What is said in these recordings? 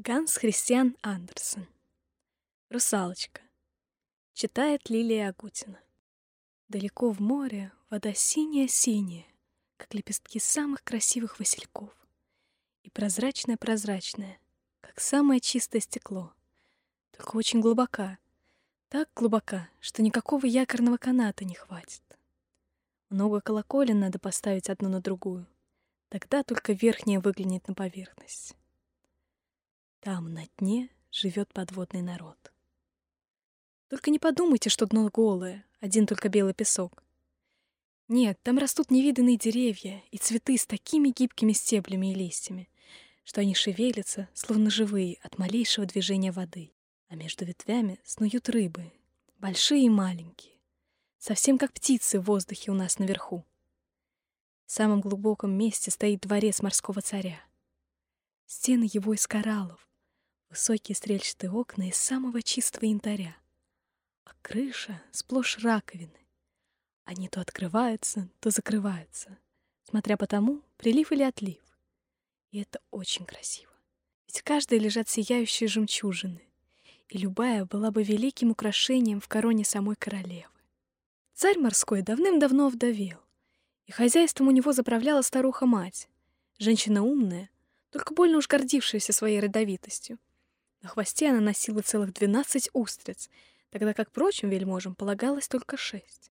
Ганс Христиан Андерсен. Русалочка. Читает Лилия Агутина. Далеко в море вода синяя-синяя, как лепестки самых красивых васильков, и прозрачная-прозрачная, как самое чистое стекло, только очень глубока, так глубока, что никакого якорного каната не хватит. Много колоколен надо поставить одну на другую, тогда только верхняя выглянет на поверхность. Там, на дне, живет подводный народ. Только не подумайте, что дно голое, один только белый песок. Нет, там растут невиданные деревья и цветы с такими гибкими стеблями и листьями, что они шевелятся, словно живые, от малейшего движения воды. А между ветвями снуют рыбы, большие и маленькие, совсем как птицы в воздухе у нас наверху. В самом глубоком месте стоит дворец морского царя. Стены его из кораллов, Высокие стрельчатые окна из самого чистого янтаря, а крыша сплошь раковины. Они то открываются, то закрываются, смотря по тому, прилив или отлив. И это очень красиво. Ведь в каждой лежат сияющие жемчужины, и любая была бы великим украшением в короне самой королевы. Царь морской давным-давно вдовел, и хозяйством у него заправляла старуха-мать, женщина умная, только больно уж гордившаяся своей родовитостью, на хвосте она носила целых двенадцать устриц, тогда как прочим вельможам полагалось только шесть.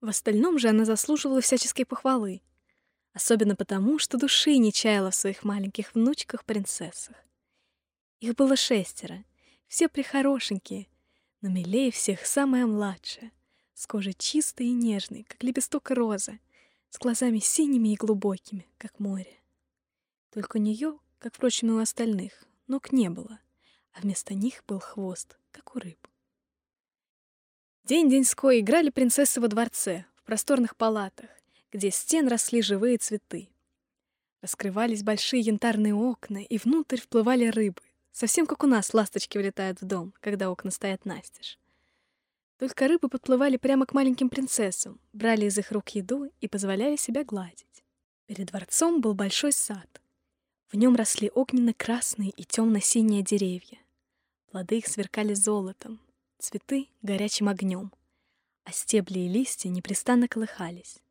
В остальном же она заслуживала всяческой похвалы, особенно потому, что души не чаяла в своих маленьких внучках-принцессах. Их было шестеро, все прихорошенькие, но милее всех самая младшая, с кожей чистой и нежной, как лепесток розы, с глазами синими и глубокими, как море. Только у нее, как, впрочем, и у остальных, ног не было а вместо них был хвост, как у рыб. День-деньской играли принцессы во дворце, в просторных палатах, где стен росли живые цветы. Раскрывались большие янтарные окна, и внутрь вплывали рыбы, совсем как у нас ласточки влетают в дом, когда окна стоят настежь. Только рыбы подплывали прямо к маленьким принцессам, брали из их рук еду и позволяли себя гладить. Перед дворцом был большой сад. В нем росли огненно-красные и темно-синие деревья. Плоды их сверкали золотом, цветы — горячим огнем, а стебли и листья непрестанно колыхались.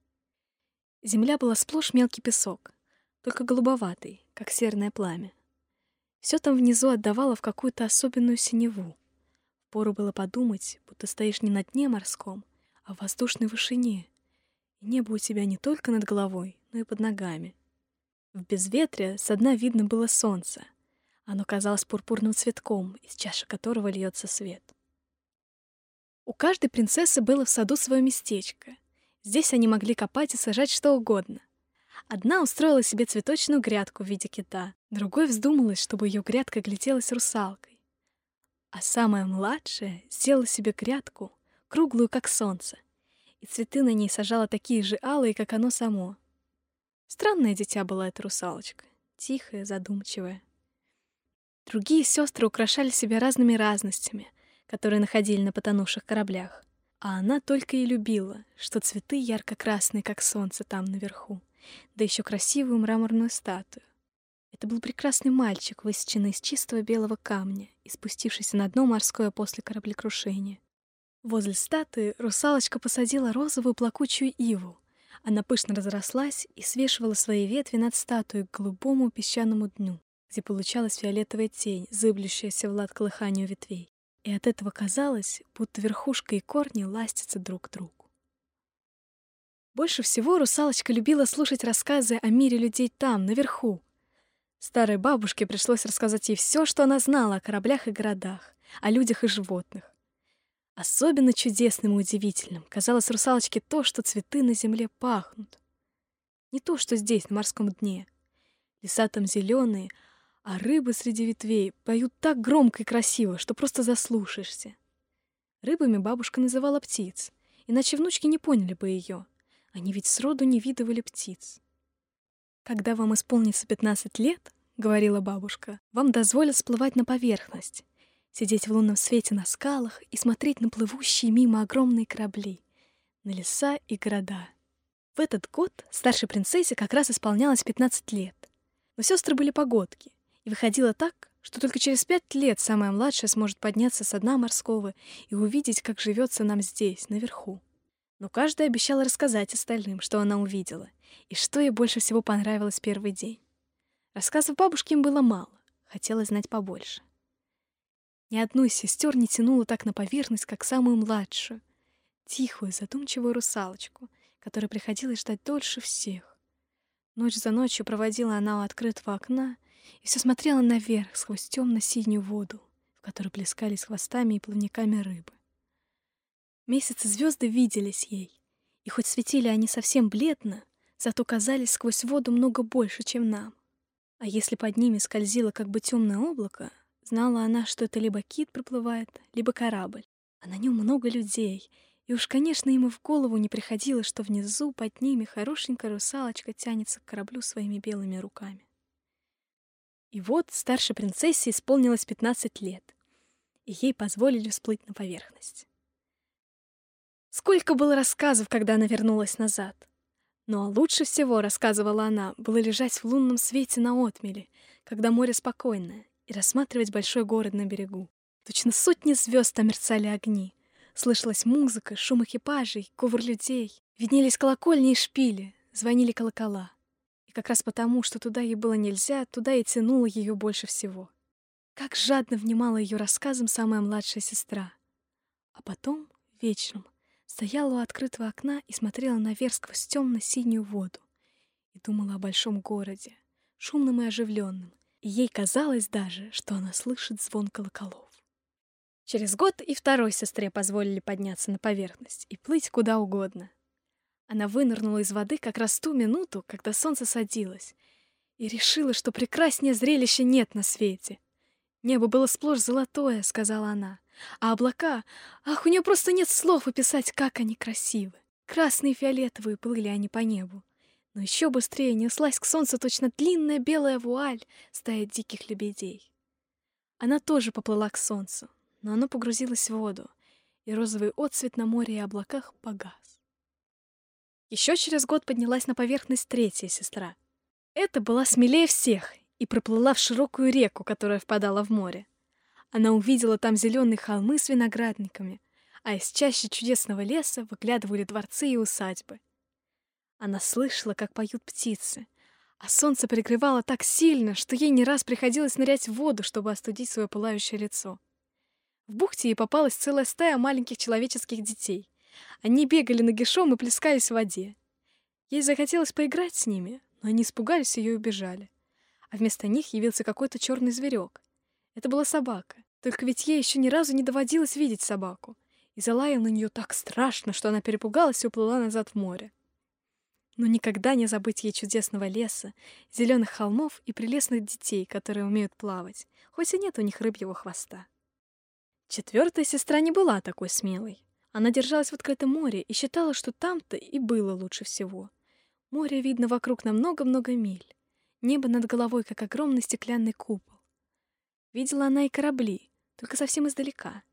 Земля была сплошь мелкий песок, только голубоватый, как серное пламя. Все там внизу отдавало в какую-то особенную синеву. Пору было подумать, будто стоишь не на дне морском, а в воздушной вышине, и небо у тебя не только над головой, но и под ногами. В безветрие со дна видно было солнце, оно казалось пурпурным цветком, из чаши которого льется свет. У каждой принцессы было в саду свое местечко. Здесь они могли копать и сажать что угодно. Одна устроила себе цветочную грядку в виде кита, другой вздумалась, чтобы ее грядка гляделась русалкой. А самая младшая сделала себе грядку, круглую, как солнце, и цветы на ней сажала такие же алые, как оно само. Странное дитя была эта русалочка, тихая, задумчивая. Другие сестры украшали себя разными разностями, которые находили на потонувших кораблях. А она только и любила, что цветы ярко-красные, как солнце там наверху, да еще красивую мраморную статую. Это был прекрасный мальчик, высеченный из чистого белого камня и спустившийся на дно морское после кораблекрушения. Возле статуи русалочка посадила розовую плакучую иву. Она пышно разрослась и свешивала свои ветви над статуей к голубому песчаному дну где получалась фиолетовая тень, зыблющаяся в лад колыханию ветвей. И от этого казалось, будто верхушка и корни ластятся друг к другу. Больше всего русалочка любила слушать рассказы о мире людей там, наверху. Старой бабушке пришлось рассказать ей все, что она знала о кораблях и городах, о людях и животных. Особенно чудесным и удивительным казалось русалочке то, что цветы на земле пахнут. Не то, что здесь, на морском дне. Леса там зеленые, а рыбы среди ветвей поют так громко и красиво, что просто заслушаешься. Рыбами бабушка называла птиц, иначе внучки не поняли бы ее. Они ведь сроду не видывали птиц. «Когда вам исполнится 15 лет, — говорила бабушка, — вам дозволят всплывать на поверхность, сидеть в лунном свете на скалах и смотреть на плывущие мимо огромные корабли, на леса и города. В этот год старшей принцессе как раз исполнялось 15 лет. Но сестры были погодки, и выходило так, что только через пять лет самая младшая сможет подняться с дна морского и увидеть, как живется нам здесь, наверху. Но каждая обещала рассказать остальным, что она увидела, и что ей больше всего понравилось первый день. Рассказов бабушки им было мало, хотелось знать побольше. Ни одну из сестер не тянуло так на поверхность, как самую младшую, тихую, задумчивую русалочку, которой приходилось ждать дольше всех. Ночь за ночью проводила она у открытого окна и все смотрела наверх сквозь темно-синюю воду, в которой плескались хвостами и плавниками рыбы. Месяцы звезды виделись ей, и хоть светили они совсем бледно, зато казались сквозь воду много больше, чем нам. А если под ними скользило как бы темное облако, знала она, что это либо кит проплывает, либо корабль, а на нем много людей, и уж, конечно, ему в голову не приходило, что внизу под ними хорошенькая русалочка тянется к кораблю своими белыми руками. И вот старшей принцессе исполнилось 15 лет, и ей позволили всплыть на поверхность. Сколько было рассказов, когда она вернулась назад. Ну а лучше всего, рассказывала она, было лежать в лунном свете на отмеле, когда море спокойное, и рассматривать большой город на берегу. Точно сотни звезд там мерцали огни. Слышалась музыка, шум экипажей, ковр людей. Виднелись колокольни и шпили, звонили колокола. Как раз потому, что туда ей было нельзя, туда и тянуло ее больше всего. Как жадно внимала ее рассказам самая младшая сестра. А потом, вечером, стояла у открытого окна и смотрела наверх сквозь темно-синюю воду и думала о большом городе, шумном и оживленном, и ей казалось даже, что она слышит звон колоколов. Через год и второй сестре позволили подняться на поверхность и плыть куда угодно. Она вынырнула из воды как раз в ту минуту, когда солнце садилось, и решила, что прекраснее зрелища нет на свете. Небо было сплошь золотое, сказала она. А облака... Ах, у нее просто нет слов описать, как они красивы. Красные и фиолетовые плыли они по небу. Но еще быстрее неслась к солнцу точно длинная белая вуаль стая диких лебедей. Она тоже поплыла к солнцу, но оно погрузилось в воду, и розовый отцвет на море и облаках погас. Еще через год поднялась на поверхность третья сестра. Это была смелее всех и проплыла в широкую реку, которая впадала в море. Она увидела там зеленые холмы с виноградниками, а из чащи чудесного леса выглядывали дворцы и усадьбы. Она слышала, как поют птицы, а солнце пригревало так сильно, что ей не раз приходилось нырять в воду, чтобы остудить свое пылающее лицо. В бухте ей попалась целая стая маленьких человеческих детей. Они бегали нагишом и плескались в воде. Ей захотелось поиграть с ними, но они испугались ее и убежали. А вместо них явился какой-то черный зверек. Это была собака. Только ведь ей еще ни разу не доводилось видеть собаку. И залаял на нее так страшно, что она перепугалась и уплыла назад в море. Но никогда не забыть ей чудесного леса, зеленых холмов и прелестных детей, которые умеют плавать, хоть и нет у них рыбьего хвоста. Четвертая сестра не была такой смелой. Она держалась в открытом море и считала, что там-то и было лучше всего. Море видно вокруг на много-много миль. Небо над головой, как огромный стеклянный купол. Видела она и корабли, только совсем издалека.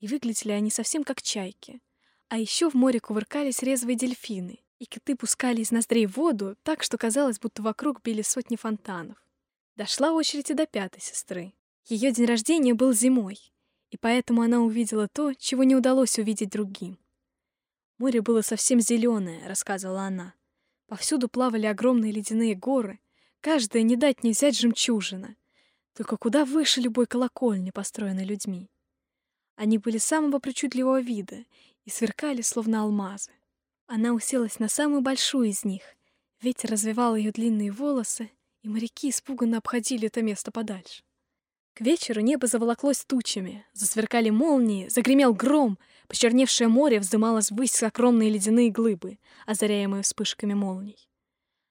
И выглядели они совсем как чайки. А еще в море кувыркались резвые дельфины, и киты пускали из ноздрей воду так, что казалось, будто вокруг били сотни фонтанов. Дошла очередь и до пятой сестры. Ее день рождения был зимой, и поэтому она увидела то, чего не удалось увидеть другим. Море было совсем зеленое, рассказывала она. Повсюду плавали огромные ледяные горы, каждая не дать не взять жемчужина только куда выше любой колокольни, построенной людьми. Они были самого причудливого вида и сверкали, словно алмазы. Она уселась на самую большую из них. Ветер развивал ее длинные волосы, и моряки испуганно обходили это место подальше. К вечеру небо заволоклось тучами, засверкали молнии, загремел гром, почерневшее море вздымалось ввысь огромные ледяные глыбы, озаряемые вспышками молний.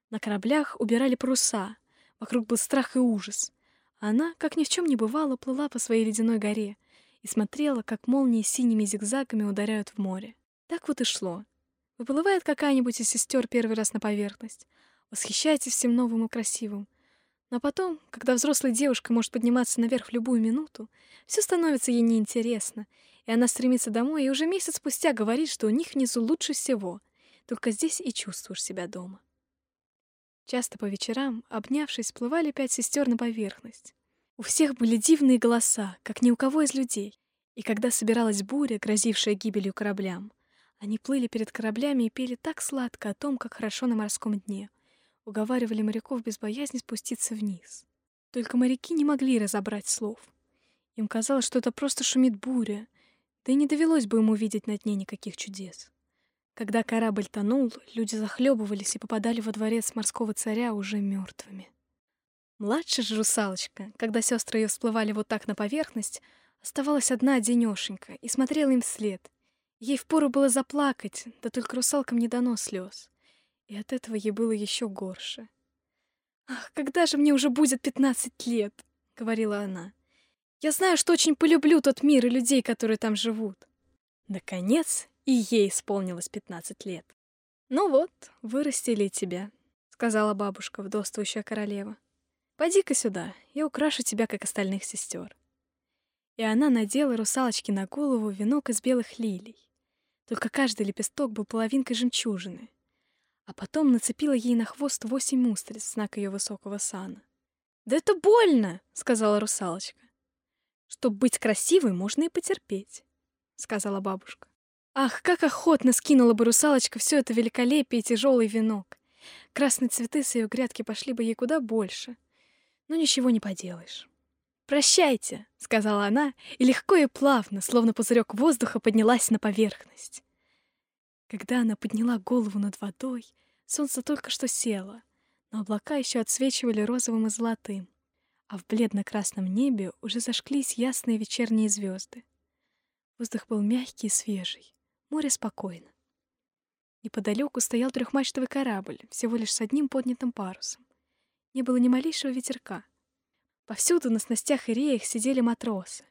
На кораблях убирали паруса, вокруг был страх и ужас. Она, как ни в чем не бывало, плыла по своей ледяной горе и смотрела, как молнии синими зигзагами ударяют в море. Так вот и шло. Выплывает какая-нибудь из сестер первый раз на поверхность, восхищается всем новым и красивым. Но потом, когда взрослая девушка может подниматься наверх в любую минуту, все становится ей неинтересно, и она стремится домой и уже месяц спустя говорит, что у них внизу лучше всего, только здесь и чувствуешь себя дома. Часто по вечерам, обнявшись, всплывали пять сестер на поверхность. У всех были дивные голоса, как ни у кого из людей. И когда собиралась буря, грозившая гибелью кораблям, они плыли перед кораблями и пели так сладко о том, как хорошо на морском дне. Уговаривали моряков без боязни спуститься вниз. Только моряки не могли разобрать слов. Им казалось, что это просто шумит буря, да и не довелось бы им увидеть на дне никаких чудес. Когда корабль тонул, люди захлебывались и попадали во дворец морского царя уже мертвыми. Младшая же русалочка, когда сестры ее всплывали вот так на поверхность, оставалась одна одинешенька и смотрела им вслед. Ей впору было заплакать, да только русалкам не дано слез. И от этого ей было еще горше. «Ах, когда же мне уже будет пятнадцать лет?» — говорила она. «Я знаю, что очень полюблю тот мир и людей, которые там живут». Наконец, и ей исполнилось пятнадцать лет. «Ну вот, вырастили тебя», — сказала бабушка, вдовствующая королева. Пойди-ка сюда, я украшу тебя, как остальных сестер. И она надела русалочке на голову венок из белых лилий. Только каждый лепесток был половинкой жемчужины. А потом нацепила ей на хвост восемь устриц, знак ее высокого сана. «Да это больно!» — сказала русалочка. «Чтоб быть красивой, можно и потерпеть», — сказала бабушка. Ах, как охотно скинула бы русалочка все это великолепие и тяжелый венок. Красные цветы с ее грядки пошли бы ей куда больше — но ничего не поделаешь. «Прощайте», — сказала она, и легко и плавно, словно пузырек воздуха, поднялась на поверхность. Когда она подняла голову над водой, солнце только что село, но облака еще отсвечивали розовым и золотым, а в бледно-красном небе уже зажглись ясные вечерние звезды. Воздух был мягкий и свежий, море спокойно. Неподалеку стоял трехмачтовый корабль, всего лишь с одним поднятым парусом не было ни малейшего ветерка. Повсюду на снастях и реях сидели матросы.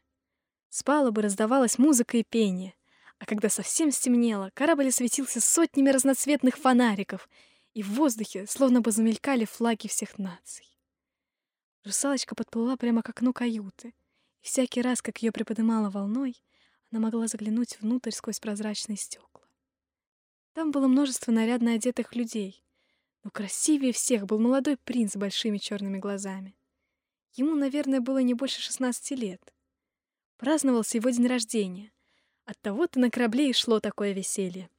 С палубы раздавалась музыка и пение, а когда совсем стемнело, корабль осветился сотнями разноцветных фонариков, и в воздухе словно бы замелькали флаги всех наций. Русалочка подплыла прямо к окну каюты, и всякий раз, как ее приподнимала волной, она могла заглянуть внутрь сквозь прозрачные стекла. Там было множество нарядно одетых людей, но красивее всех был молодой принц с большими черными глазами. Ему, наверное, было не больше 16 лет. Праздновался его день рождения. Оттого-то на корабле и шло такое веселье.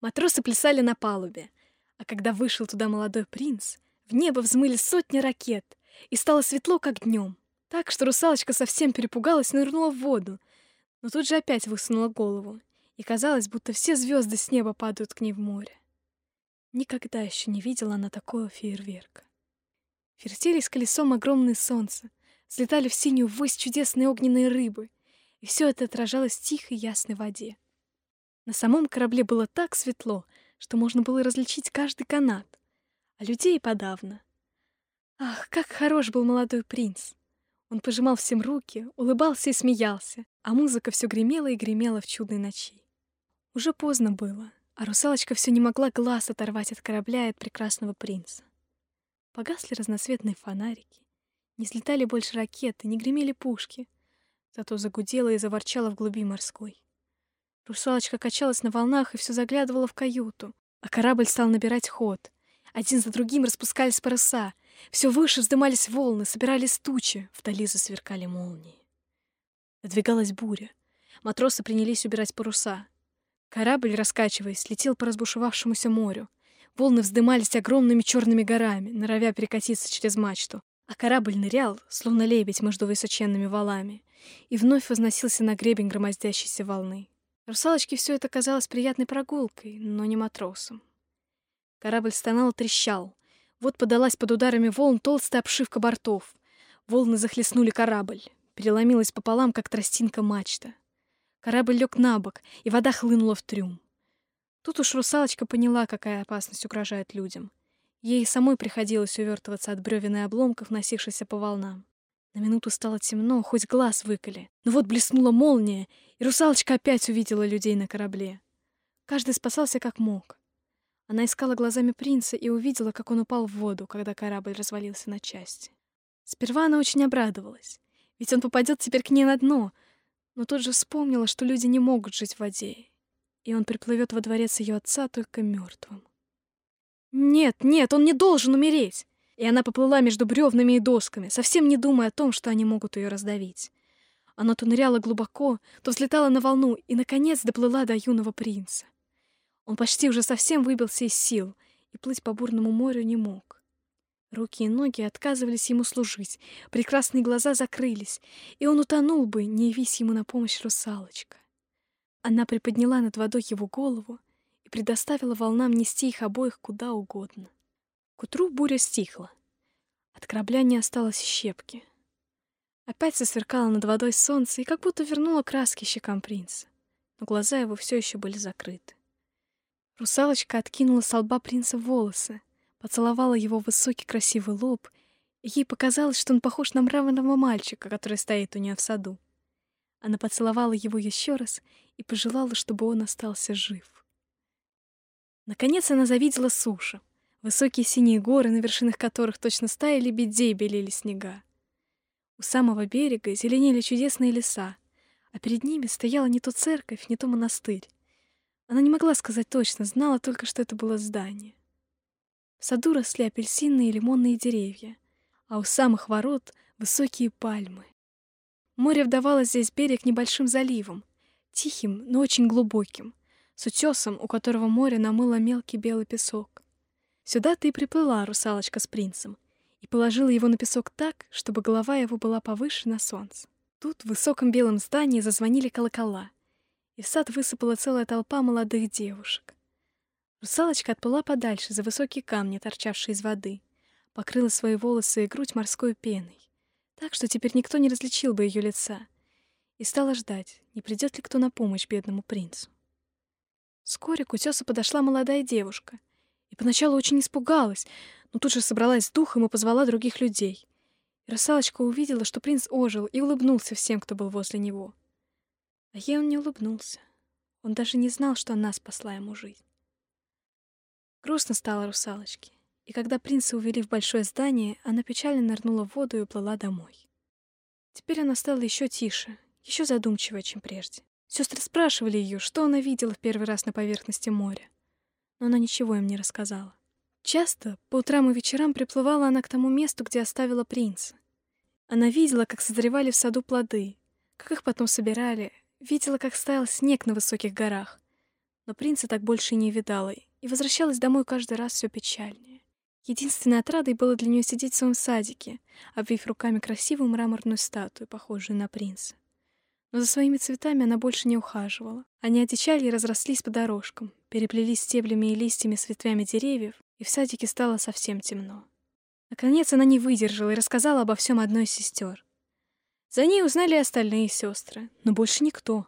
Матросы плясали на палубе, а когда вышел туда молодой принц, в небо взмыли сотни ракет, и стало светло, как днем. Так что русалочка совсем перепугалась и нырнула в воду, но тут же опять высунула голову, и казалось, будто все звезды с неба падают к ней в море. Никогда еще не видела она такого фейерверка. Вертелись колесом огромные солнца, взлетали в синюю ввысь чудесные огненные рыбы, и все это отражалось в тихой ясной воде. На самом корабле было так светло, что можно было различить каждый канат, а людей подавно. Ах, как хорош был молодой принц! Он пожимал всем руки, улыбался и смеялся, а музыка все гремела и гремела в чудной ночи. Уже поздно было, а русалочка все не могла глаз оторвать от корабля и от прекрасного принца. Погасли разноцветные фонарики, не слетали больше ракеты, не гремели пушки, зато загудела и заворчала в глуби морской. Русалочка качалась на волнах и все заглядывала в каюту, а корабль стал набирать ход. Один за другим распускались паруса, все выше вздымались волны, собирались тучи, вдали засверкали молнии. Надвигалась буря. Матросы принялись убирать паруса. Корабль, раскачиваясь, летел по разбушевавшемуся морю. Волны вздымались огромными черными горами, норовя перекатиться через мачту. А корабль нырял, словно лебедь между высоченными валами, и вновь возносился на гребень громоздящейся волны. Русалочке все это казалось приятной прогулкой, но не матросом. Корабль стонал и трещал. Вот подалась под ударами волн толстая обшивка бортов. Волны захлестнули корабль. Переломилась пополам, как тростинка мачта. Корабль лег на бок, и вода хлынула в трюм. Тут уж русалочка поняла, какая опасность угрожает людям. Ей самой приходилось увертываться от бревен и обломков, носившихся по волнам. На минуту стало темно, хоть глаз выколи. Но вот блеснула молния, и русалочка опять увидела людей на корабле. Каждый спасался как мог. Она искала глазами принца и увидела, как он упал в воду, когда корабль развалился на части. Сперва она очень обрадовалась, ведь он попадет теперь к ней на дно, но тут же вспомнила, что люди не могут жить в воде, и он приплывет во дворец ее отца только мертвым. «Нет, нет, он не должен умереть!» и она поплыла между бревнами и досками, совсем не думая о том, что они могут ее раздавить. Она то ныряла глубоко, то взлетала на волну и, наконец, доплыла до юного принца. Он почти уже совсем выбился из сил и плыть по бурному морю не мог. Руки и ноги отказывались ему служить, прекрасные глаза закрылись, и он утонул бы, не явись ему на помощь русалочка. Она приподняла над водой его голову предоставила волнам нести их обоих куда угодно. К утру буря стихла. От корабля не осталось щепки. Опять засверкало над водой солнце и как будто вернуло краски щекам принца, но глаза его все еще были закрыты. Русалочка откинула с лба принца волосы, поцеловала его высокий красивый лоб, и ей показалось, что он похож на мраморного мальчика, который стоит у нее в саду. Она поцеловала его еще раз и пожелала, чтобы он остался жив. Наконец она завидела сушу, высокие синие горы, на вершинах которых точно стаи лебедей белели снега. У самого берега зеленели чудесные леса, а перед ними стояла не то церковь, не то монастырь. Она не могла сказать точно, знала только, что это было здание. В саду росли апельсинные и лимонные деревья, а у самых ворот — высокие пальмы. Море вдавало здесь берег небольшим заливом, тихим, но очень глубоким, с утесом, у которого море намыло мелкий белый песок. Сюда ты и приплыла, русалочка с принцем, и положила его на песок так, чтобы голова его была повыше на солнце. Тут в высоком белом здании зазвонили колокола, и в сад высыпала целая толпа молодых девушек. Русалочка отплыла подальше за высокие камни, торчавшие из воды, покрыла свои волосы и грудь морской пеной так что теперь никто не различил бы ее лица, и стала ждать, не придет ли кто на помощь бедному принцу. Вскоре к утесу подошла молодая девушка, и поначалу очень испугалась, но тут же собралась с духом и позвала других людей. И русалочка увидела, что принц ожил и улыбнулся всем, кто был возле него. А ей он не улыбнулся. Он даже не знал, что она спасла ему жизнь. Грустно стало русалочке. И когда принца увели в большое здание, она печально нырнула в воду и уплыла домой. Теперь она стала еще тише, еще задумчивее, чем прежде. Сестры спрашивали ее, что она видела в первый раз на поверхности моря, но она ничего им не рассказала. Часто, по утрам и вечерам, приплывала она к тому месту, где оставила принца. Она видела, как созревали в саду плоды, как их потом собирали, видела, как стаял снег на высоких горах. Но принца так больше и не видала, и возвращалась домой каждый раз все печальнее. Единственной отрадой было для нее сидеть в своем садике, обвив руками красивую мраморную статую, похожую на принца. Но за своими цветами она больше не ухаживала. Они одичали и разрослись по дорожкам, переплелись стеблями и листьями с ветвями деревьев, и в садике стало совсем темно. Наконец она не выдержала и рассказала обо всем одной из сестер. За ней узнали и остальные сестры, но больше никто.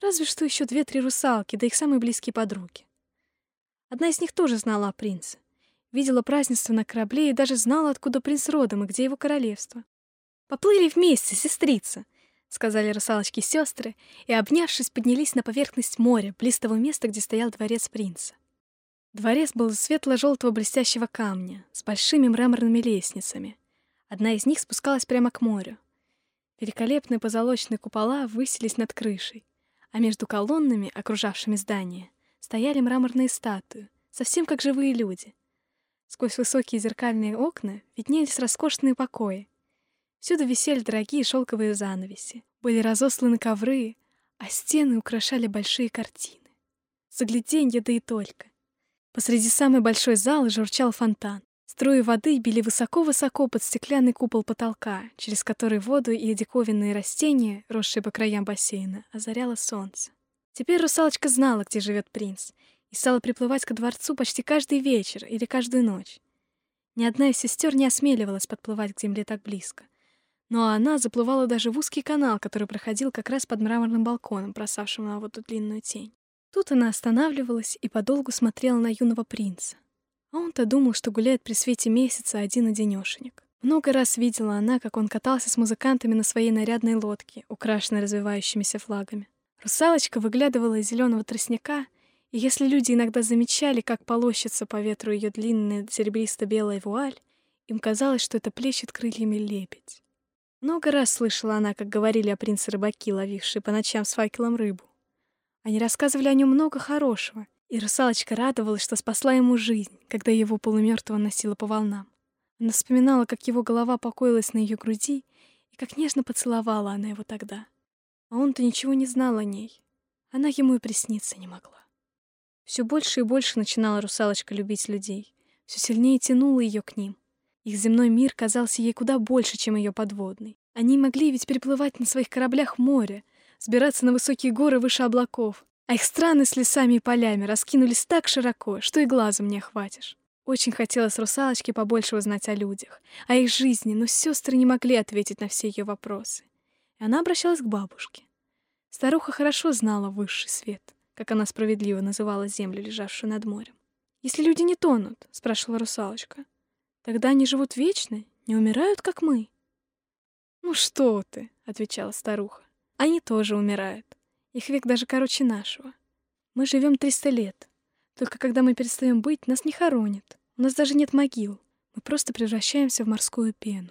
Разве что еще две-три русалки, да их самые близкие подруги. Одна из них тоже знала о принце видела празднество на корабле и даже знала, откуда принц родом и где его королевство. «Поплыли вместе, сестрица!» — сказали русалочки сестры, и, обнявшись, поднялись на поверхность моря, близ того места, где стоял дворец принца. Дворец был из светло-желтого блестящего камня, с большими мраморными лестницами. Одна из них спускалась прямо к морю. Великолепные позолоченные купола высились над крышей, а между колоннами, окружавшими здание, стояли мраморные статуи, совсем как живые люди. Сквозь высокие зеркальные окна виднелись роскошные покои. Всюду висели дорогие шелковые занавеси, были разосланы ковры, а стены украшали большие картины. Загляденье да и только. Посреди самой большой залы журчал фонтан. Струи воды били высоко-высоко под стеклянный купол потолка, через который воду и диковинные растения, росшие по краям бассейна, озаряло солнце. Теперь русалочка знала, где живет принц, и стала приплывать ко дворцу почти каждый вечер или каждую ночь. Ни одна из сестер не осмеливалась подплывать к земле так близко. Но она заплывала даже в узкий канал, который проходил как раз под мраморным балконом, бросавшим на воду длинную тень. Тут она останавливалась и подолгу смотрела на юного принца. А он-то думал, что гуляет при свете месяца один-одинешенек. Много раз видела она, как он катался с музыкантами на своей нарядной лодке, украшенной развивающимися флагами. Русалочка выглядывала из зеленого тростника — и если люди иногда замечали, как полощется по ветру ее длинная серебристо-белая вуаль, им казалось, что это плещет крыльями лебедь. Много раз слышала она, как говорили о принце-рыбаки, ловившие по ночам с факелом рыбу. Они рассказывали о нем много хорошего, и русалочка радовалась, что спасла ему жизнь, когда его полумертвого носила по волнам. Она вспоминала, как его голова покоилась на ее груди, и как нежно поцеловала она его тогда. А он-то ничего не знал о ней. Она ему и присниться не могла. Все больше и больше начинала русалочка любить людей. Все сильнее тянула ее к ним. Их земной мир казался ей куда больше, чем ее подводный. Они могли ведь переплывать на своих кораблях море, сбираться на высокие горы выше облаков, а их страны с лесами и полями раскинулись так широко, что и глазом не охватишь. Очень хотелось русалочке побольше узнать о людях, о их жизни, но сестры не могли ответить на все ее вопросы. И она обращалась к бабушке. Старуха хорошо знала высший свет, как она справедливо называла землю, лежавшую над морем. «Если люди не тонут», — спрашивала русалочка, — «тогда они живут вечно, не умирают, как мы». «Ну что ты», — отвечала старуха, — «они тоже умирают. Их век даже короче нашего. Мы живем триста лет. Только когда мы перестаем быть, нас не хоронят. У нас даже нет могил. Мы просто превращаемся в морскую пену.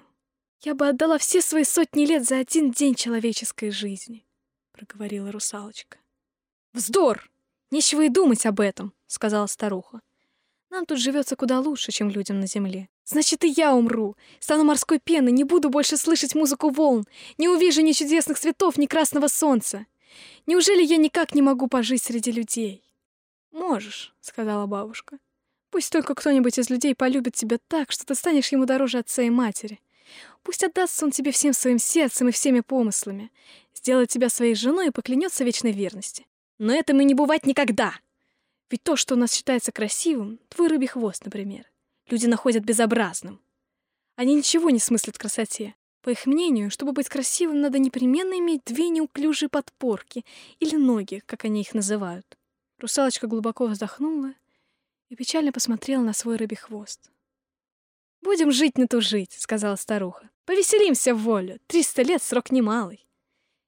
Я бы отдала все свои сотни лет за один день человеческой жизни, проговорила русалочка. Вздор! Нечего и думать об этом, сказала старуха. Нам тут живется куда лучше, чем людям на земле. Значит, и я умру. Стану морской пеной, не буду больше слышать музыку волн, не увижу ни чудесных цветов, ни красного солнца. Неужели я никак не могу пожить среди людей? Можешь, сказала бабушка. Пусть только кто-нибудь из людей полюбит тебя так, что ты станешь ему дороже отца и матери. Пусть отдастся он тебе всем своим сердцем и всеми помыслами, сделает тебя своей женой и поклянется вечной верности. Но этому не бывать никогда. Ведь то, что у нас считается красивым, твой рыбий хвост, например, люди находят безобразным. Они ничего не смыслят в красоте. По их мнению, чтобы быть красивым, надо непременно иметь две неуклюжие подпорки или ноги, как они их называют. Русалочка глубоко вздохнула и печально посмотрела на свой рыбий хвост. «Будем жить на ту жить», — сказала старуха. «Повеселимся в волю. Триста лет — срок немалый.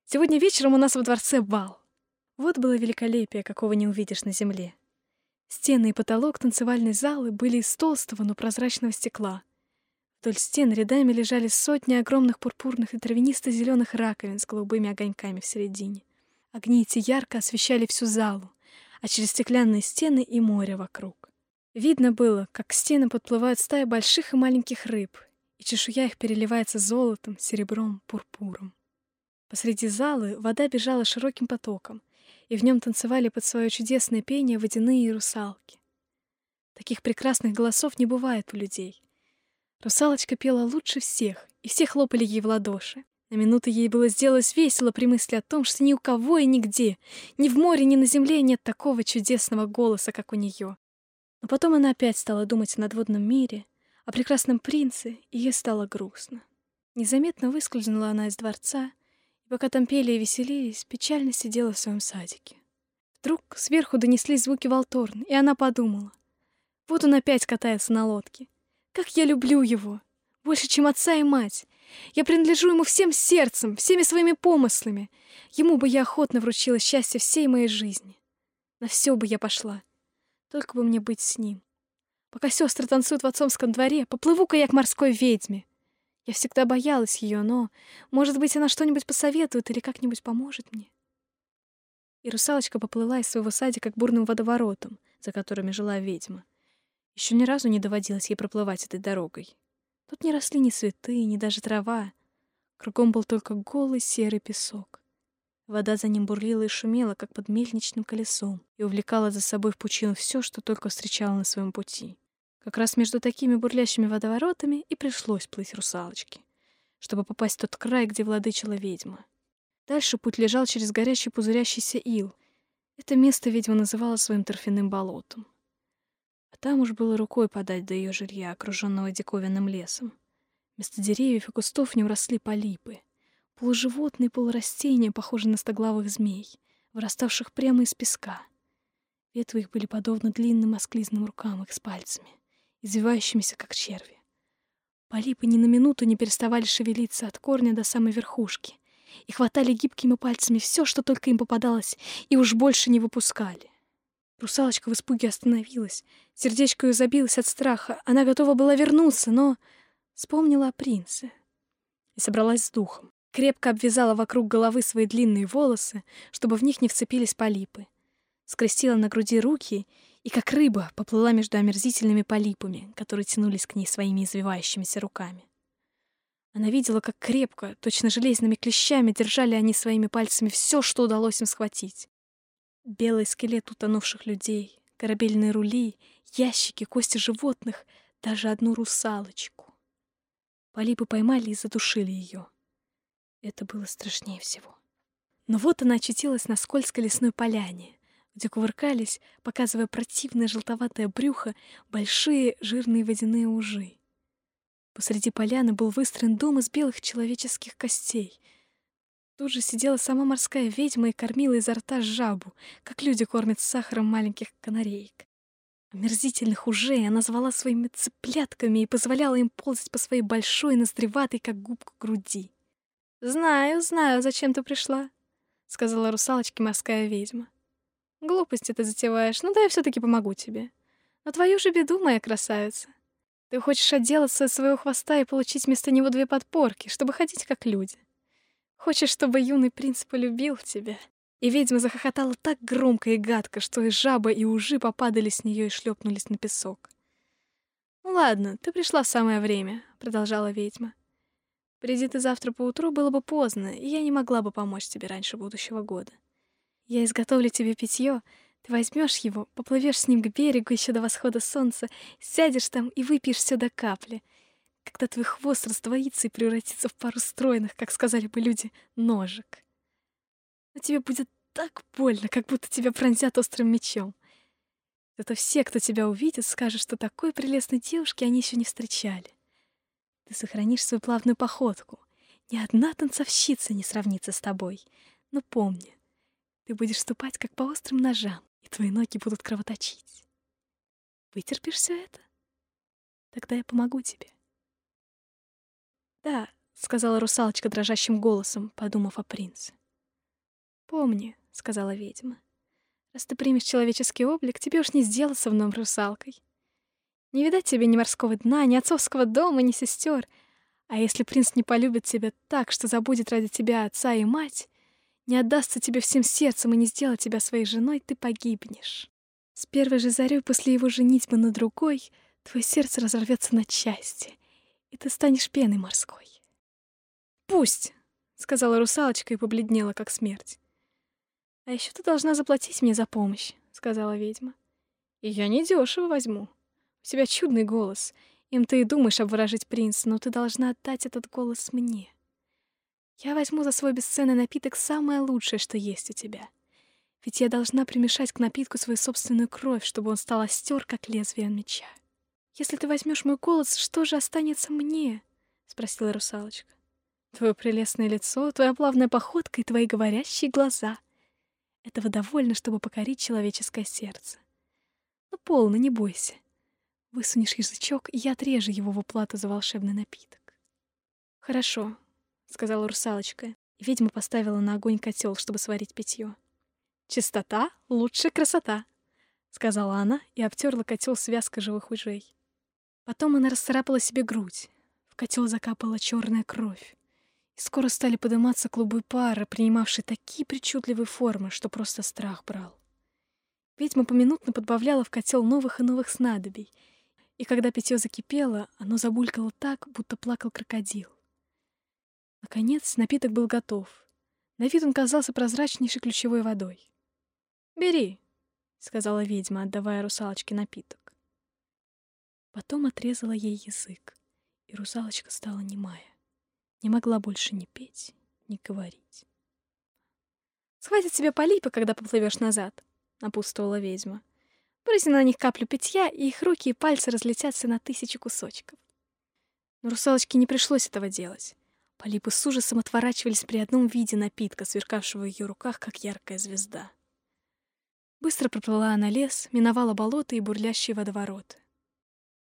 Сегодня вечером у нас во дворце бал». Вот было великолепие, какого не увидишь на земле. Стены и потолок танцевальной залы были из толстого, но прозрачного стекла. Вдоль стен рядами лежали сотни огромных пурпурных и травянисто-зеленых раковин с голубыми огоньками в середине. Огни эти ярко освещали всю залу, а через стеклянные стены и море вокруг. Видно было, как к стенам подплывают стаи больших и маленьких рыб, и чешуя их переливается золотом, серебром, пурпуром. Посреди залы вода бежала широким потоком, и в нем танцевали под свое чудесное пение водяные русалки. Таких прекрасных голосов не бывает у людей. Русалочка пела лучше всех, и все хлопали ей в ладоши. На минуту ей было сделалось весело при мысли о том, что ни у кого и нигде, ни в море, ни на земле нет такого чудесного голоса, как у нее. Но потом она опять стала думать о надводном мире, о прекрасном принце, и ей стало грустно. Незаметно выскользнула она из дворца, и пока там пели и веселились, печально сидела в своем садике. Вдруг сверху донеслись звуки волторн, и она подумала. Вот он опять катается на лодке. Как я люблю его! Больше, чем отца и мать. Я принадлежу ему всем сердцем, всеми своими помыслами. Ему бы я охотно вручила счастье всей моей жизни. На все бы я пошла. Только бы мне быть с ним. Пока сестры танцуют в отцовском дворе, поплыву-ка я к морской ведьме. Я всегда боялась ее, но, может быть, она что-нибудь посоветует или как-нибудь поможет мне. И русалочка поплыла из своего садика к бурным водоворотам, за которыми жила ведьма. Еще ни разу не доводилось ей проплывать этой дорогой. Тут не росли ни цветы, ни даже трава. Кругом был только голый серый песок. Вода за ним бурлила и шумела, как под мельничным колесом, и увлекала за собой в пучину все, что только встречала на своем пути. Как раз между такими бурлящими водоворотами и пришлось плыть русалочке, чтобы попасть в тот край, где владычила ведьма. Дальше путь лежал через горячий пузырящийся ил. Это место ведьма называла своим торфяным болотом. Там уж было рукой подать до ее жилья, окруженного диковинным лесом. Вместо деревьев и кустов в нем росли полипы. Полуживотные полурастения, похожие на стоглавых змей, выраставших прямо из песка. Ветвы их были подобны длинным осклизным рукам их с пальцами, извивающимися, как черви. Полипы ни на минуту не переставали шевелиться от корня до самой верхушки и хватали гибкими пальцами все, что только им попадалось, и уж больше не выпускали. Русалочка в испуге остановилась. Сердечко ее забилось от страха. Она готова была вернуться, но вспомнила о принце и собралась с духом. Крепко обвязала вокруг головы свои длинные волосы, чтобы в них не вцепились полипы. Скрестила на груди руки и как рыба поплыла между омерзительными полипами, которые тянулись к ней своими извивающимися руками. Она видела, как крепко, точно железными клещами держали они своими пальцами все, что удалось им схватить. Белый скелет утонувших людей, корабельные рули, ящики, кости животных, даже одну русалочку. Полипы поймали и задушили ее. Это было страшнее всего. Но вот она очутилась на скользкой лесной поляне, где кувыркались, показывая противное желтоватое брюхо, большие жирные водяные ужи. Посреди поляны был выстроен дом из белых человеческих костей. Тут же сидела сама морская ведьма и кормила изо рта жабу, как люди кормят сахаром маленьких канареек. Омерзительных ужей она звала своими цыплятками и позволяла им ползать по своей большой, ноздреватой, как губка, груди. «Знаю, знаю, зачем ты пришла», — сказала русалочке морская ведьма. «Глупости ты затеваешь, ну да я все таки помогу тебе. На твою же беду, моя красавица. Ты хочешь отделаться от своего хвоста и получить вместо него две подпорки, чтобы ходить как люди. Хочешь, чтобы юный принц полюбил тебя. И ведьма захохотала так громко и гадко, что и жаба, и ужи попадали с нее и шлепнулись на песок. «Ну ладно, ты пришла в самое время», — продолжала ведьма. «Приди ты завтра поутру, было бы поздно, и я не могла бы помочь тебе раньше будущего года. Я изготовлю тебе питье, ты возьмешь его, поплывешь с ним к берегу еще до восхода солнца, сядешь там и выпьешь все до капли. Когда твой хвост раздвоится и превратится в пару стройных, как сказали бы люди, ножек. Но тебе будет так больно, как будто тебя пронзят острым мечом. Зато все, кто тебя увидит, скажут, что такой прелестной девушки они еще не встречали. Ты сохранишь свою плавную походку. Ни одна танцовщица не сравнится с тобой. Но помни, ты будешь ступать, как по острым ножам, и твои ноги будут кровоточить. Вытерпишь все это? Тогда я помогу тебе. Да, сказала русалочка дрожащим голосом, подумав о принце. Помни, сказала ведьма. Раз ты примешь человеческий облик, тебе уж не сделаться вновь русалкой. Не видать тебе ни морского дна, ни отцовского дома, ни сестер. А если принц не полюбит тебя так, что забудет ради тебя отца и мать, не отдастся тебе всем сердцем и не сделает тебя своей женой, ты погибнешь. С первой же зарей после его женитьбы на другой твое сердце разорвется на части, и ты станешь пеной морской. «Пусть!» — сказала русалочка и побледнела, как смерть. «А еще ты должна заплатить мне за помощь», — сказала ведьма. «И я недешево возьму. У тебя чудный голос. Им ты и думаешь обворожить принца, но ты должна отдать этот голос мне. Я возьму за свой бесценный напиток самое лучшее, что есть у тебя. Ведь я должна примешать к напитку свою собственную кровь, чтобы он стал остер, как лезвие меча. Если ты возьмешь мой голос, что же останется мне? спросила русалочка. Твое прелестное лицо, твоя плавная походка и твои говорящие глаза. Этого довольно, чтобы покорить человеческое сердце. Ну, полно, не бойся. Высунешь язычок, и я отрежу его в уплату за волшебный напиток. Хорошо, сказала русалочка. Ведьма поставила на огонь котел, чтобы сварить питье. Чистота лучше красота, сказала она и обтерла котел связкой живых ужей. Потом она расцарапала себе грудь. В котел закапала черная кровь. И скоро стали подниматься клубы пара, принимавшие такие причудливые формы, что просто страх брал. Ведьма поминутно подбавляла в котел новых и новых снадобий, и когда питье закипело, оно забулькало так, будто плакал крокодил. Наконец, напиток был готов. На вид он казался прозрачнейшей ключевой водой. «Бери», — сказала ведьма, отдавая русалочке напиток. Потом отрезала ей язык, и русалочка стала немая. Не могла больше ни петь, ни говорить. «Схватит себе полипы, когда поплывешь назад», — напутствовала ведьма. «Брызни на них каплю питья, и их руки и пальцы разлетятся на тысячи кусочков». Но русалочке не пришлось этого делать. Полипы с ужасом отворачивались при одном виде напитка, сверкавшего в ее руках, как яркая звезда. Быстро проплыла она лес, миновала болото и бурлящие водовороты.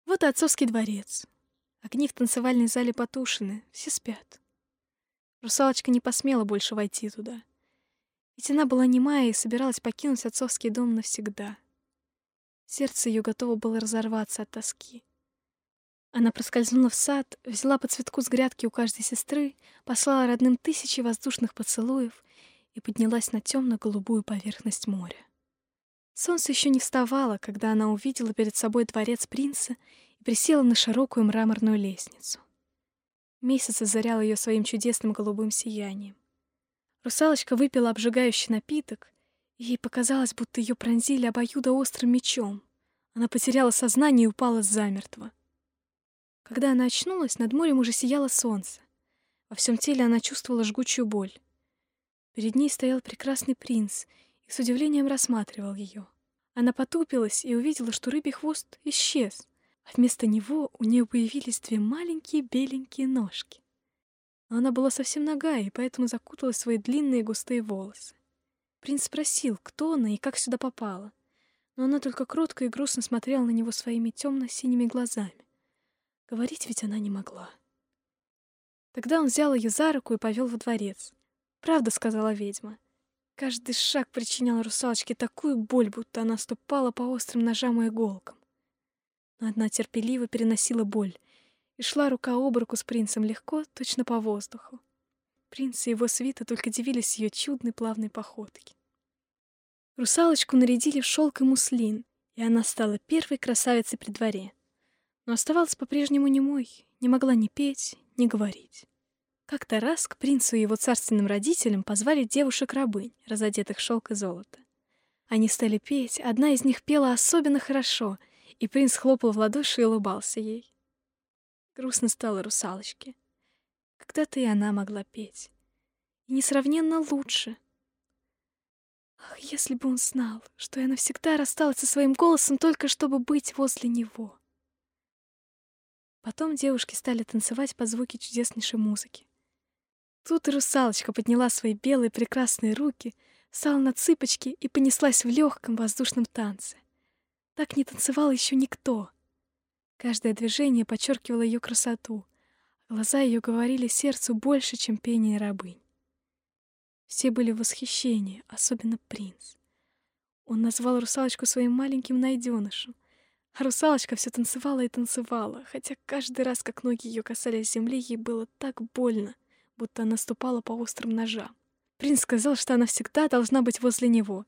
Вот и отцовский дворец. Огни в танцевальной зале потушены, все спят. Русалочка не посмела больше войти туда. Ведь она была немая и собиралась покинуть отцовский дом навсегда. Сердце ее готово было разорваться от тоски. Она проскользнула в сад, взяла по цветку с грядки у каждой сестры, послала родным тысячи воздушных поцелуев и поднялась на темно-голубую поверхность моря. Солнце еще не вставало, когда она увидела перед собой дворец принца и присела на широкую мраморную лестницу. Месяц озарял ее своим чудесным голубым сиянием. Русалочка выпила обжигающий напиток, и ей показалось, будто ее пронзили обоюдоострым мечом. Она потеряла сознание и упала замертво. Когда она очнулась, над морем уже сияло солнце. Во всем теле она чувствовала жгучую боль. Перед ней стоял прекрасный принц и с удивлением рассматривал ее. Она потупилась и увидела, что рыбий хвост исчез, а вместо него у нее появились две маленькие беленькие ножки. Но она была совсем нагая, и поэтому закутала свои длинные густые волосы. Принц спросил, кто она и как сюда попала, но она только кротко и грустно смотрела на него своими темно-синими глазами. Говорить ведь она не могла. Тогда он взял ее за руку и повел во дворец. «Правда», — сказала ведьма. Каждый шаг причинял русалочке такую боль, будто она ступала по острым ножам и иголкам. Но одна терпеливо переносила боль и шла рука об руку с принцем легко, точно по воздуху. Принц и его свита только дивились ее чудной плавной походке. Русалочку нарядили в шелк и муслин, и она стала первой красавицей при дворе но оставалась по-прежнему немой, не могла ни петь, ни говорить. Как-то раз к принцу и его царственным родителям позвали девушек-рабынь, разодетых шелк и золото. Они стали петь, одна из них пела особенно хорошо, и принц хлопал в ладоши и улыбался ей. Грустно стало русалочке. Когда-то и она могла петь. И несравненно лучше. Ах, если бы он знал, что я навсегда рассталась со своим голосом только чтобы быть возле него. Потом девушки стали танцевать под звуки чудеснейшей музыки. Тут русалочка подняла свои белые прекрасные руки, стала на цыпочки и понеслась в легком воздушном танце. Так не танцевал еще никто. Каждое движение подчеркивало ее красоту, а глаза ее говорили сердцу больше, чем пение рабынь. Все были в восхищении, особенно принц. Он назвал русалочку своим маленьким найденышем, русалочка все танцевала и танцевала, хотя каждый раз, как ноги ее касались земли, ей было так больно, будто она ступала по острым ножам. Принц сказал, что она всегда должна быть возле него,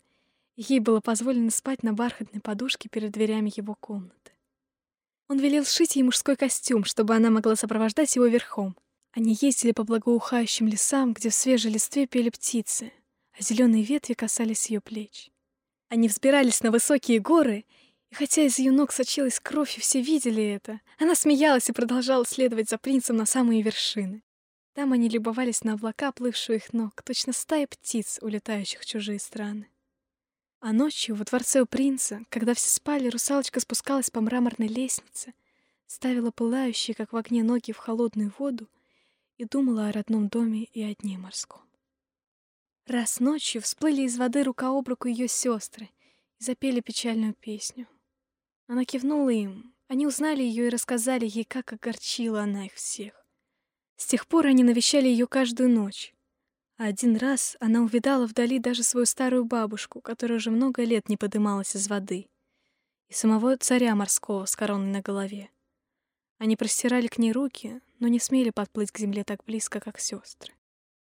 ей было позволено спать на бархатной подушке перед дверями его комнаты. Он велел сшить ей мужской костюм, чтобы она могла сопровождать его верхом. Они ездили по благоухающим лесам, где в свежей листве пели птицы, а зеленые ветви касались ее плеч. Они взбирались на высокие горы — и хотя из ее ног сочилась кровь, и все видели это, она смеялась и продолжала следовать за принцем на самые вершины. Там они любовались на облака, плывшие их ног, точно стая птиц, улетающих в чужие страны. А ночью во дворце у принца, когда все спали, русалочка спускалась по мраморной лестнице, ставила пылающие, как в огне, ноги в холодную воду и думала о родном доме и о дне морском. Раз ночью всплыли из воды рука об руку ее сестры и запели печальную песню. Она кивнула им. Они узнали ее и рассказали ей, как огорчила она их всех. С тех пор они навещали ее каждую ночь. А один раз она увидала вдали даже свою старую бабушку, которая уже много лет не подымалась из воды, и самого царя морского с короной на голове. Они простирали к ней руки, но не смели подплыть к земле так близко, как сестры.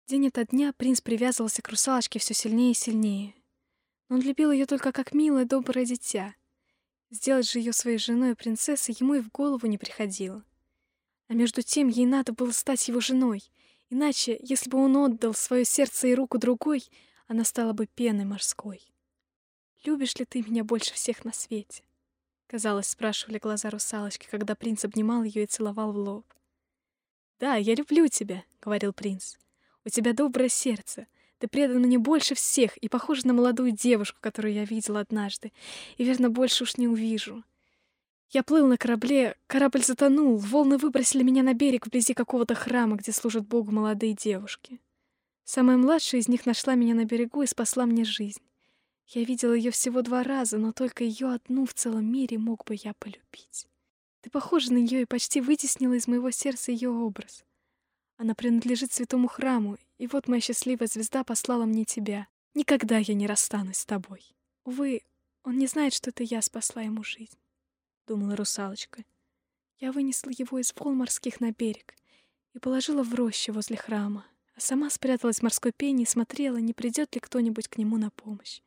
День ото дня принц привязывался к русалочке все сильнее и сильнее. Но он любил ее только как милое, доброе дитя — Сделать же ее своей женой и принцессой ему и в голову не приходило. А между тем ей надо было стать его женой, иначе, если бы он отдал свое сердце и руку другой, она стала бы пеной морской. «Любишь ли ты меня больше всех на свете?» Казалось, спрашивали глаза русалочки, когда принц обнимал ее и целовал в лоб. «Да, я люблю тебя», — говорил принц. «У тебя доброе сердце, ты предан мне больше всех и похожа на молодую девушку, которую я видела однажды, и, верно, больше уж не увижу. Я плыл на корабле, корабль затонул, волны выбросили меня на берег вблизи какого-то храма, где служат Богу молодые девушки. Самая младшая из них нашла меня на берегу и спасла мне жизнь. Я видела ее всего два раза, но только ее одну в целом мире мог бы я полюбить. Ты похожа на нее и почти вытеснила из моего сердца ее образ. Она принадлежит святому храму, и вот моя счастливая звезда послала мне тебя. Никогда я не расстанусь с тобой. Увы, он не знает, что это я спасла ему жизнь, — думала русалочка. Я вынесла его из волн морских на берег и положила в роще возле храма, а сама спряталась в морской пене и смотрела, не придет ли кто-нибудь к нему на помощь.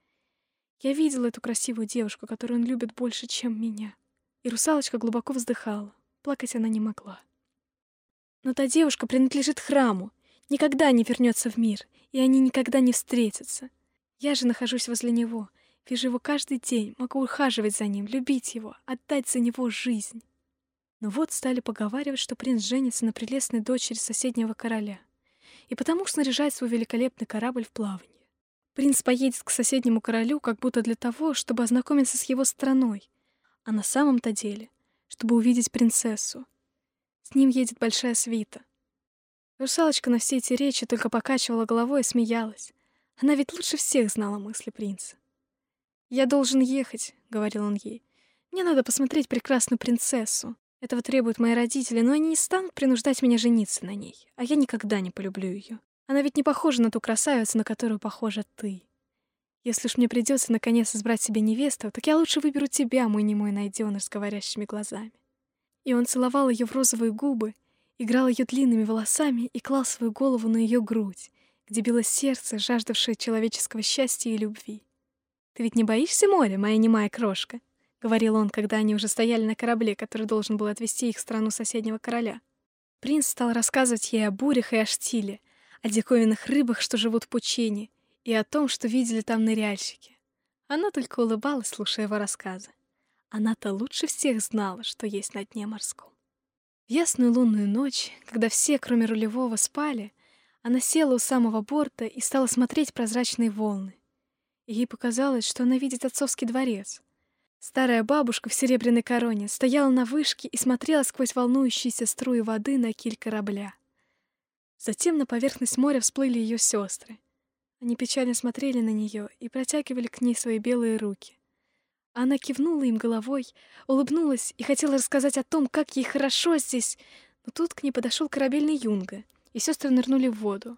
Я видела эту красивую девушку, которую он любит больше, чем меня. И русалочка глубоко вздыхала. Плакать она не могла. Но та девушка принадлежит храму, никогда не вернется в мир, и они никогда не встретятся. Я же нахожусь возле него, вижу его каждый день, могу ухаживать за ним, любить его, отдать за него жизнь. Но вот стали поговаривать, что принц женится на прелестной дочери соседнего короля, и потому снаряжает свой великолепный корабль в плавание. Принц поедет к соседнему королю как будто для того, чтобы ознакомиться с его страной, а на самом-то деле, чтобы увидеть принцессу, с ним едет большая свита. Русалочка на все эти речи только покачивала головой и смеялась. Она ведь лучше всех знала мысли принца. «Я должен ехать», — говорил он ей. «Мне надо посмотреть прекрасную принцессу. Этого требуют мои родители, но они не станут принуждать меня жениться на ней, а я никогда не полюблю ее. Она ведь не похожа на ту красавицу, на которую похожа ты. Если уж мне придется наконец избрать себе невесту, так я лучше выберу тебя, мой немой найденыш с говорящими глазами. И он целовал ее в розовые губы, играл ее длинными волосами и клал свою голову на ее грудь, где билось сердце, жаждавшее человеческого счастья и любви. «Ты ведь не боишься моря, моя немая крошка?» — говорил он, когда они уже стояли на корабле, который должен был отвезти их в страну соседнего короля. Принц стал рассказывать ей о бурях и о штиле, о диковинных рыбах, что живут в пучине, и о том, что видели там ныряльщики. Она только улыбалась, слушая его рассказы. Она-то лучше всех знала, что есть на дне морском. В ясную лунную ночь, когда все, кроме рулевого, спали, она села у самого борта и стала смотреть прозрачные волны. Ей показалось, что она видит отцовский дворец. Старая бабушка в серебряной короне стояла на вышке и смотрела сквозь волнующиеся струи воды на киль корабля. Затем на поверхность моря всплыли ее сестры. Они печально смотрели на нее и протягивали к ней свои белые руки. Она кивнула им головой, улыбнулась и хотела рассказать о том, как ей хорошо здесь, но тут к ней подошел корабельный Юнга, и сестры нырнули в воду.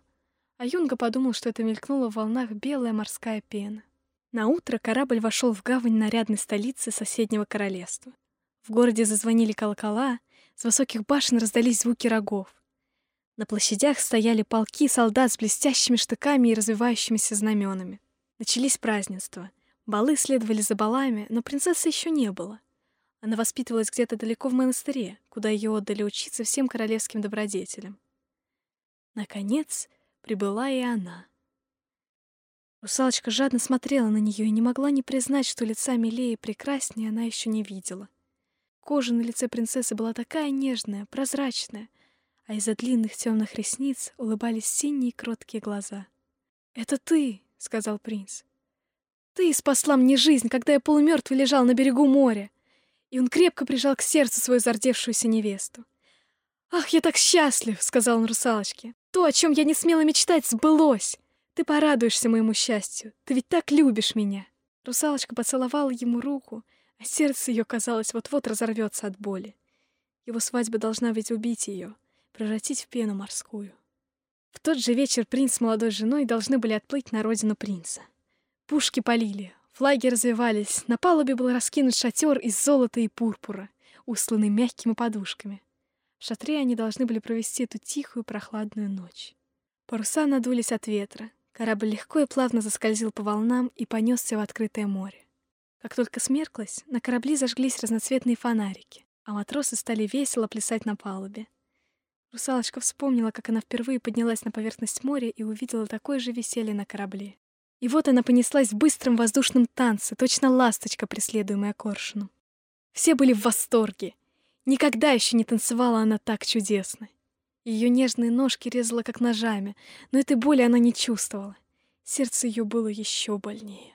А Юнга подумал, что это мелькнула в волнах белая морская пена. На утро корабль вошел в гавань нарядной столицы соседнего королевства. В городе зазвонили колокола, с высоких башен раздались звуки рогов. На площадях стояли полки солдат с блестящими штыками и развивающимися знаменами. Начались празднества — Балы следовали за балами, но принцессы еще не было. Она воспитывалась где-то далеко в монастыре, куда ее отдали учиться всем королевским добродетелям. Наконец, прибыла и она. Русалочка жадно смотрела на нее и не могла не признать, что лица милее и прекраснее она еще не видела. Кожа на лице принцессы была такая нежная, прозрачная, а из-за длинных темных ресниц улыбались синие кроткие глаза. «Это ты!» — сказал принц. Ты спасла мне жизнь, когда я полумертвый лежал на берегу моря. И он крепко прижал к сердцу свою зардевшуюся невесту. «Ах, я так счастлив!» — сказал он русалочке. «То, о чем я не смела мечтать, сбылось! Ты порадуешься моему счастью, ты ведь так любишь меня!» Русалочка поцеловала ему руку, а сердце ее, казалось, вот-вот разорвется от боли. Его свадьба должна ведь убить ее, превратить в пену морскую. В тот же вечер принц с молодой женой должны были отплыть на родину принца. Пушки полили, флаги развивались, на палубе был раскинут шатер из золота и пурпура, устланный мягкими подушками. В шатре они должны были провести эту тихую прохладную ночь. Паруса надулись от ветра, корабль легко и плавно заскользил по волнам и понесся в открытое море. Как только смерклось, на корабли зажглись разноцветные фонарики, а матросы стали весело плясать на палубе. Русалочка вспомнила, как она впервые поднялась на поверхность моря и увидела такое же веселье на корабле. И вот она понеслась в быстром воздушном танце, точно ласточка, преследуемая коршуном. Все были в восторге. Никогда еще не танцевала она так чудесно. Ее нежные ножки резала как ножами, но этой боли она не чувствовала. Сердце ее было еще больнее.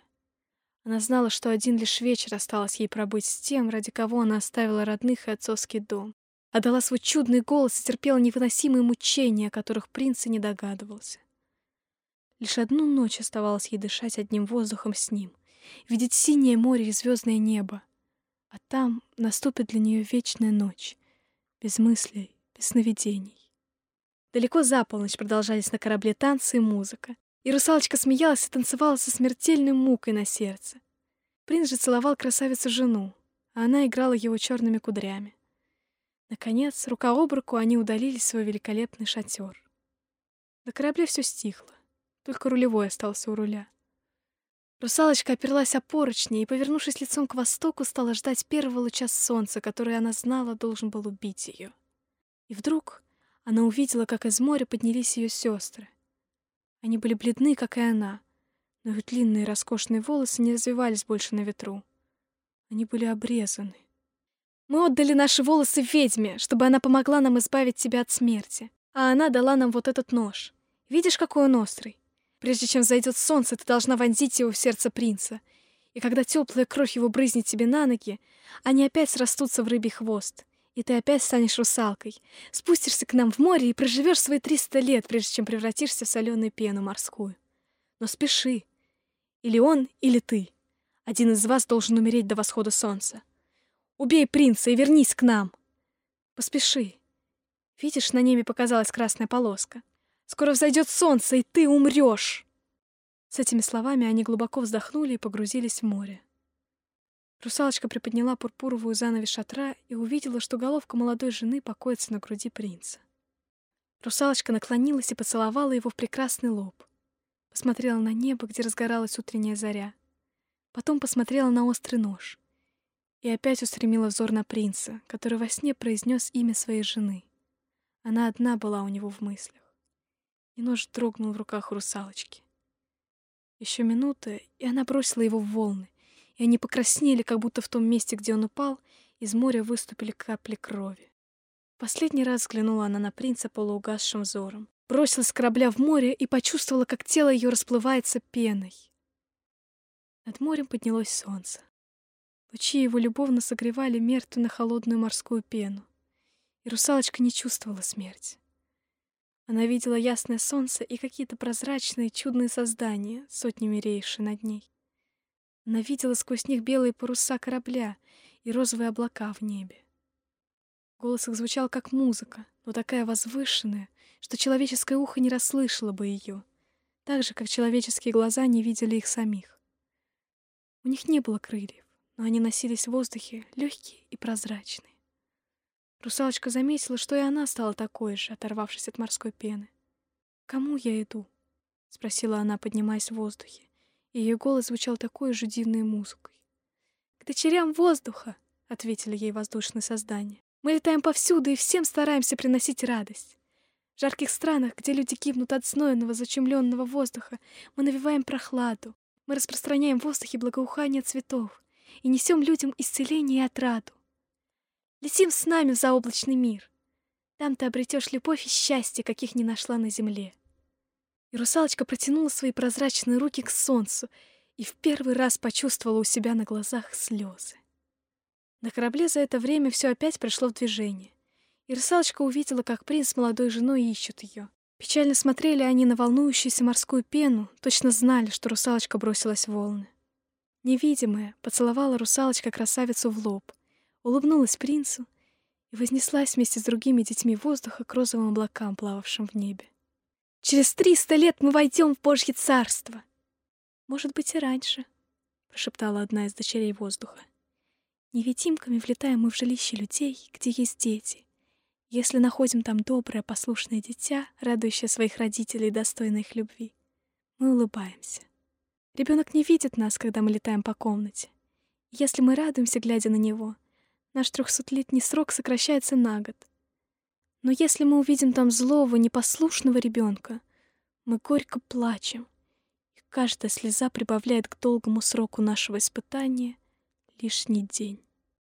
Она знала, что один лишь вечер осталось ей пробыть с тем, ради кого она оставила родных и отцовский дом. Отдала свой чудный голос и терпела невыносимые мучения, о которых принц и не догадывался. Лишь одну ночь оставалось ей дышать одним воздухом с ним, видеть синее море и звездное небо. А там наступит для нее вечная ночь, без мыслей, без сновидений. Далеко за полночь продолжались на корабле танцы и музыка, и русалочка смеялась и танцевала со смертельной мукой на сердце. Принц же целовал красавицу-жену, а она играла его черными кудрями. Наконец, рука об руку они удалились в свой великолепный шатер. На корабле все стихло. Только рулевой остался у руля. Русалочка оперлась о поручни и, повернувшись лицом к востоку, стала ждать первого луча солнца, который она знала должен был убить ее. И вдруг она увидела, как из моря поднялись ее сестры. Они были бледны, как и она, но их длинные роскошные волосы не развивались больше на ветру. Они были обрезаны. Мы отдали наши волосы ведьме, чтобы она помогла нам избавить тебя от смерти. А она дала нам вот этот нож. Видишь, какой он острый? Прежде чем зайдет солнце, ты должна вонзить его в сердце принца. И когда теплая кровь его брызнет тебе на ноги, они опять срастутся в рыбий хвост. И ты опять станешь русалкой. Спустишься к нам в море и проживешь свои триста лет, прежде чем превратишься в соленую пену морскую. Но спеши. Или он, или ты. Один из вас должен умереть до восхода солнца. Убей принца и вернись к нам. Поспеши. Видишь, на небе показалась красная полоска. Скоро взойдет солнце, и ты умрешь. С этими словами они глубоко вздохнули и погрузились в море. Русалочка приподняла пурпуровую занавес шатра и увидела, что головка молодой жены покоится на груди принца. Русалочка наклонилась и поцеловала его в прекрасный лоб. Посмотрела на небо, где разгоралась утренняя заря. Потом посмотрела на острый нож. И опять устремила взор на принца, который во сне произнес имя своей жены. Она одна была у него в мыслях. И нож дрогнул в руках русалочки. Еще минута, и она бросила его в волны, и они покраснели, как будто в том месте, где он упал, из моря выступили капли крови. Последний раз взглянула она на принца полуугасшим взором, бросилась с корабля в море и почувствовала, как тело ее расплывается пеной. Над морем поднялось солнце. Лучи его любовно согревали мертвенно-холодную морскую пену, и русалочка не чувствовала смерть. Она видела ясное солнце и какие-то прозрачные чудные создания, сотнями рейши над ней. Она видела сквозь них белые паруса корабля и розовые облака в небе. Голос их звучал как музыка, но такая возвышенная, что человеческое ухо не расслышало бы ее, так же, как человеческие глаза не видели их самих. У них не было крыльев, но они носились в воздухе, легкие и прозрачные. Русалочка заметила, что и она стала такой же, оторвавшись от морской пены. «Кому я иду?» — спросила она, поднимаясь в воздухе, и ее голос звучал такой же дивной музыкой. «К дочерям воздуха!» — ответили ей воздушные создания. «Мы летаем повсюду и всем стараемся приносить радость. В жарких странах, где люди гибнут от знойного, зачумленного воздуха, мы навеваем прохладу, мы распространяем в воздухе благоухание цветов и несем людям исцеление и отраду. Летим с нами в заоблачный мир. Там ты обретешь любовь и счастье, каких не нашла на земле. И русалочка протянула свои прозрачные руки к солнцу и в первый раз почувствовала у себя на глазах слезы. На корабле за это время все опять пришло в движение, и русалочка увидела, как принц с молодой женой ищут ее. Печально смотрели они на волнующуюся морскую пену, точно знали, что русалочка бросилась в волны. Невидимая поцеловала русалочка красавицу в лоб, улыбнулась принцу и вознеслась вместе с другими детьми воздуха к розовым облакам, плававшим в небе. «Через триста лет мы войдем в Божье царство!» «Может быть, и раньше», — прошептала одна из дочерей воздуха. «Невидимками влетаем мы в жилище людей, где есть дети, если находим там доброе, послушное дитя, радующее своих родителей и достойное их любви, мы улыбаемся. Ребенок не видит нас, когда мы летаем по комнате. Если мы радуемся, глядя на него, наш трехсотлетний срок сокращается на год. Но если мы увидим там злого, непослушного ребенка, мы горько плачем, и каждая слеза прибавляет к долгому сроку нашего испытания лишний день.